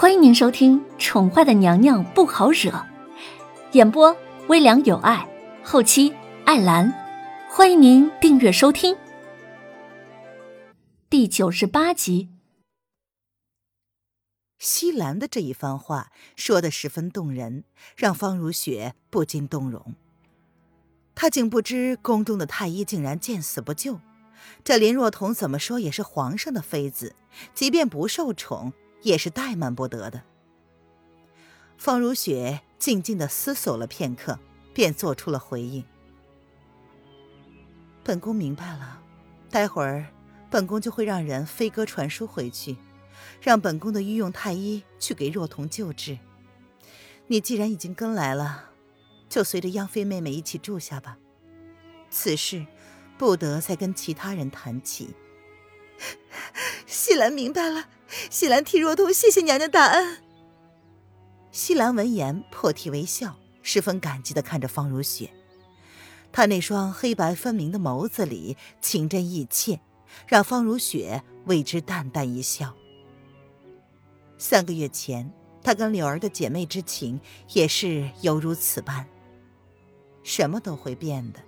欢迎您收听《宠坏的娘娘不好惹》，演播微凉有爱，后期艾兰。欢迎您订阅收听。第九十八集，西兰的这一番话说的十分动人，让方如雪不禁动容。她竟不知宫中的太医竟然见死不救，这林若彤怎么说也是皇上的妃子，即便不受宠。也是怠慢不得的。方如雪静静的思索了片刻，便做出了回应：“本宫明白了，待会儿本宫就会让人飞鸽传书回去，让本宫的御用太医去给若彤救治。你既然已经跟来了，就随着央妃妹妹一起住下吧。此事不得再跟其他人谈起。”西兰明白了。西兰替若彤谢谢娘娘大恩。西兰闻言破涕为笑，十分感激的看着方如雪，她那双黑白分明的眸子里情真意切，让方如雪为之淡淡一笑。三个月前，她跟柳儿的姐妹之情也是犹如此般。什么都会变的。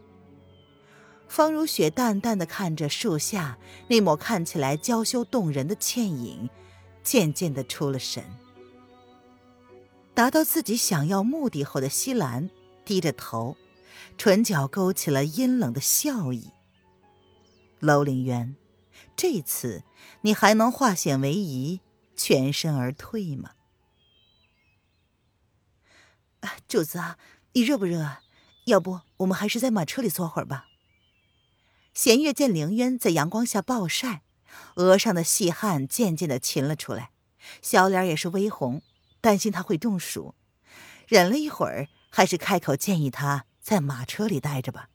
方如雪淡淡的看着树下那抹看起来娇羞动人的倩影，渐渐的出了神。达到自己想要目的后的西兰低着头，唇角勾起了阴冷的笑意。楼凌渊，这次你还能化险为夷，全身而退吗？主子，你热不热？要不我们还是在马车里坐会儿吧。弦月见凌渊在阳光下暴晒，额上的细汗渐渐的噙了出来，小脸也是微红，担心他会中暑，忍了一会儿，还是开口建议他在马车里待着吧。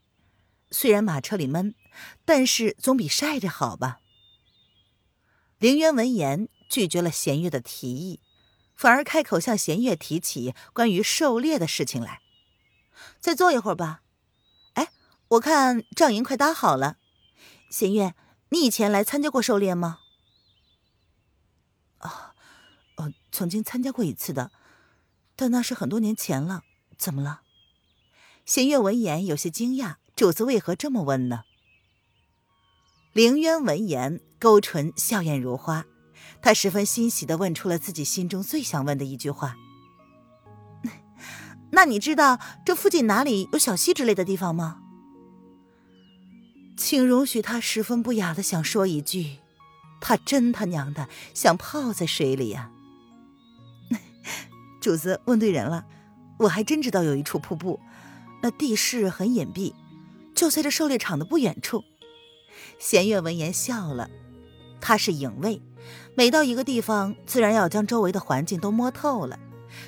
虽然马车里闷，但是总比晒着好吧。凌渊闻言拒绝了弦月的提议，反而开口向弦月提起关于狩猎的事情来。再坐一会儿吧。我看帐营快搭好了，弦月，你以前来参加过狩猎吗？啊，呃，曾经参加过一次的，但那是很多年前了。怎么了？弦月闻言有些惊讶，主子为何这么问呢？凌渊闻言勾唇笑靥如花，他十分欣喜的问出了自己心中最想问的一句话：“ 那你知道这附近哪里有小溪之类的地方吗？”请容许他十分不雅的想说一句，他真他娘的想泡在水里呀！主子问对人了，我还真知道有一处瀑布，那地势很隐蔽，就在这狩猎场的不远处。弦月闻言笑了，他是影卫，每到一个地方，自然要将周围的环境都摸透了，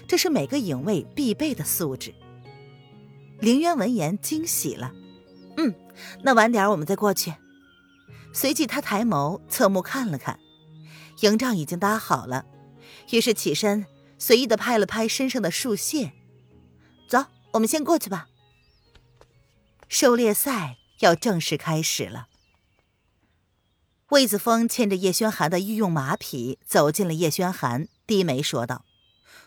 这是每个影卫必备的素质。凌渊闻言惊喜了。嗯，那晚点我们再过去。随即他抬眸侧目看了看，营帐已经搭好了，于是起身随意的拍了拍身上的树屑，走，我们先过去吧。狩猎赛要正式开始了。魏子峰牵着叶轩寒的御用马匹走进了叶轩寒，低眉说道：“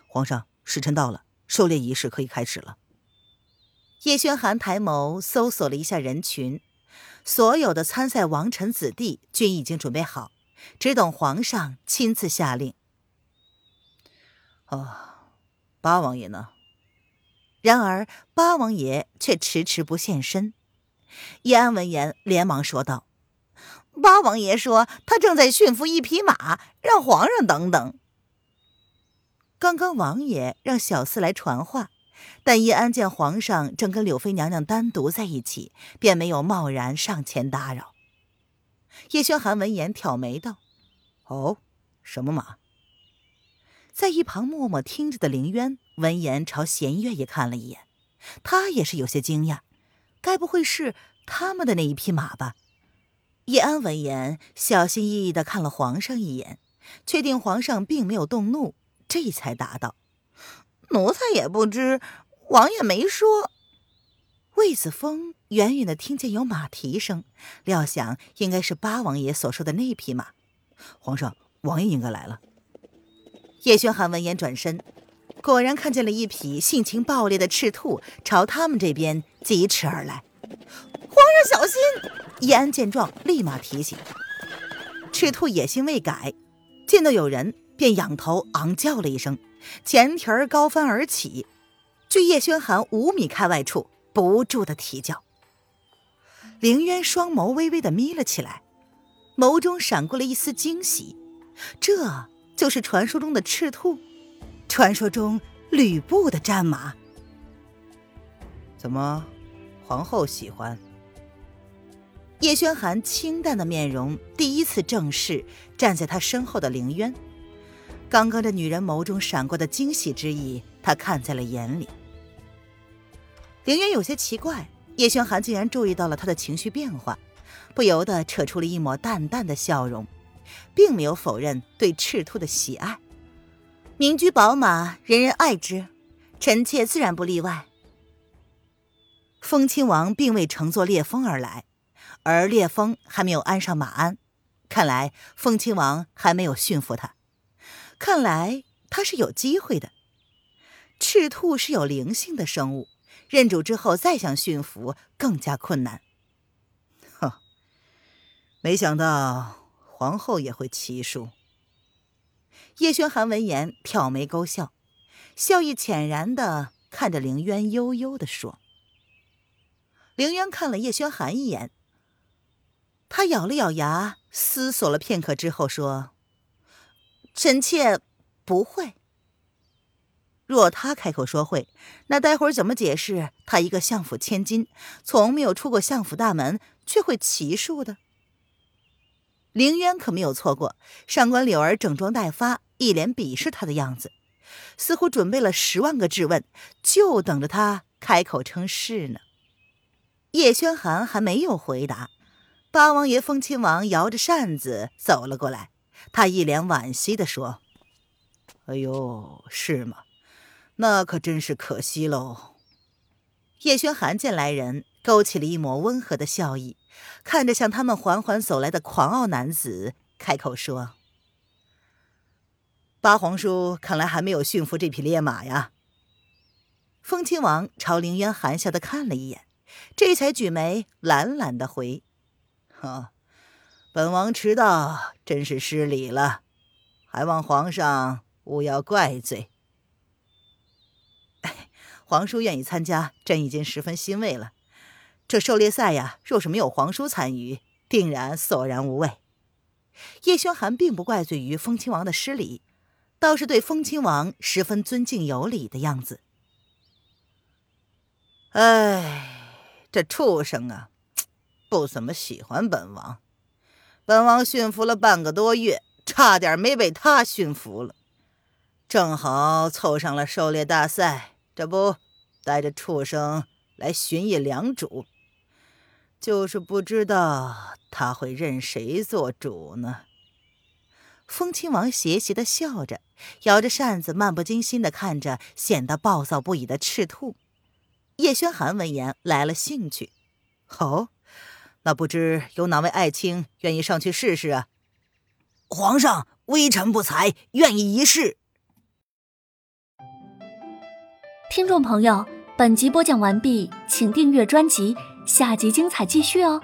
皇上，时辰到了，狩猎仪式可以开始了。”叶轩寒抬眸搜索了一下人群，所有的参赛王臣子弟均已经准备好，只等皇上亲自下令。哦，八王爷呢？然而八王爷却迟迟不现身。叶安闻言连忙说道：“八王爷说他正在驯服一匹马，让皇上等等。”刚刚王爷让小厮来传话。但叶安见皇上正跟柳妃娘娘单独在一起，便没有贸然上前打扰。叶轩寒闻言挑眉道：“哦，什么马？”在一旁默默听着的凌渊闻言朝弦月也看了一眼，他也是有些惊讶，该不会是他们的那一匹马吧？叶安闻言小心翼翼的看了皇上一眼，确定皇上并没有动怒，这才答道。奴才也不知，王爷没说。魏子峰远远的听见有马蹄声，料想应该是八王爷所说的那匹马。皇上，王爷应该来了。叶轩寒闻言转身，果然看见了一匹性情暴烈的赤兔朝他们这边疾驰而来。皇上小心！叶安见状，立马提醒。赤兔野心未改，见到有人便仰头昂叫了一声，前蹄儿高翻而起，距叶轩寒五米开外处不住的啼叫。凌渊双眸微微的眯了起来，眸中闪过了一丝惊喜。这就是传说中的赤兔，传说中吕布的战马。怎么，皇后喜欢？叶轩寒清淡的面容第一次正视站在他身后的凌渊。刚刚这女人眸中闪过的惊喜之意，他看在了眼里。凌渊有些奇怪。叶轩寒竟然注意到了他的情绪变化，不由得扯出了一抹淡淡的笑容，并没有否认对赤兔的喜爱。名驹宝马，人人爱之，臣妾自然不例外。风亲王并未乘坐烈风而来，而烈风还没有安上马鞍，看来风亲王还没有驯服他。看来他是有机会的。赤兔是有灵性的生物。认主之后，再想驯服更加困难。哼，没想到皇后也会骑术。叶轩寒闻言，挑眉勾笑，笑意浅然的看着凌渊，悠悠的说：“凌渊看了叶轩寒一眼，他咬了咬牙，思索了片刻之后说：‘臣妾不会。’”若他开口说会，那待会儿怎么解释他一个相府千金，从没有出过相府大门，却会骑术的？凌渊可没有错过，上官柳儿整装待发，一脸鄙视他的样子，似乎准备了十万个质问，就等着他开口称是呢。叶轩寒还没有回答，八王爷风亲王摇着扇子走了过来，他一脸惋惜的说：“哎呦，是吗？”那可真是可惜喽。叶轩寒见来人，勾起了一抹温和的笑意，看着向他们缓缓走来的狂傲男子，开口说：“八皇叔看来还没有驯服这匹烈马呀。”风亲王朝凌渊含笑的看了一眼，这才举眉懒懒的回：“哈，本王迟到，真是失礼了，还望皇上勿要怪罪。”皇叔愿意参加，朕已经十分欣慰了。这狩猎赛呀，若是没有皇叔参与，定然索然无味。叶轩寒并不怪罪于风亲王的失礼，倒是对风亲王十分尊敬有礼的样子。哎，这畜生啊，不怎么喜欢本王。本王驯服了半个多月，差点没被他驯服了。正好凑上了狩猎大赛。这不，带着畜生来寻一良主，就是不知道他会认谁做主呢。风亲王邪邪的笑着，摇着扇子，漫不经心的看着显得暴躁不已的赤兔。叶轩寒闻言来了兴趣，哦，那不知有哪位爱卿愿意上去试试啊？皇上，微臣不才，愿意一试。听众朋友，本集播讲完毕，请订阅专辑，下集精彩继续哦。